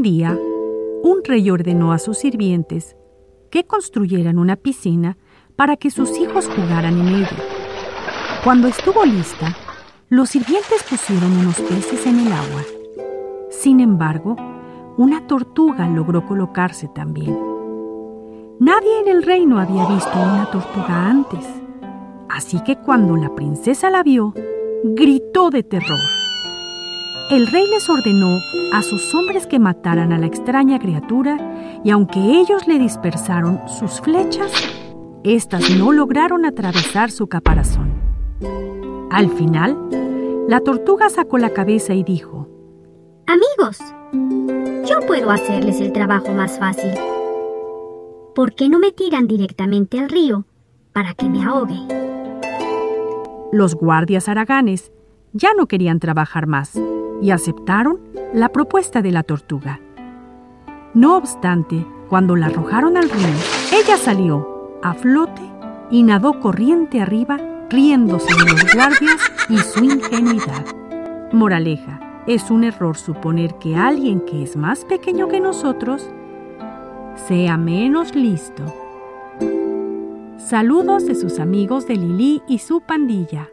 Un día, un rey ordenó a sus sirvientes que construyeran una piscina para que sus hijos jugaran en ella. Cuando estuvo lista, los sirvientes pusieron unos peces en el agua. Sin embargo, una tortuga logró colocarse también. Nadie en el reino había visto una tortuga antes, así que cuando la princesa la vio, gritó de terror. El rey les ordenó a sus hombres que mataran a la extraña criatura y aunque ellos le dispersaron sus flechas, éstas no lograron atravesar su caparazón. Al final, la tortuga sacó la cabeza y dijo, Amigos, yo puedo hacerles el trabajo más fácil. ¿Por qué no me tiran directamente al río para que me ahogue? Los guardias araganes ya no querían trabajar más y aceptaron la propuesta de la tortuga. No obstante, cuando la arrojaron al río, ella salió a flote y nadó corriente arriba, riéndose de los guardias y su ingenuidad. Moraleja, es un error suponer que alguien que es más pequeño que nosotros sea menos listo. Saludos de sus amigos de Lili y su pandilla.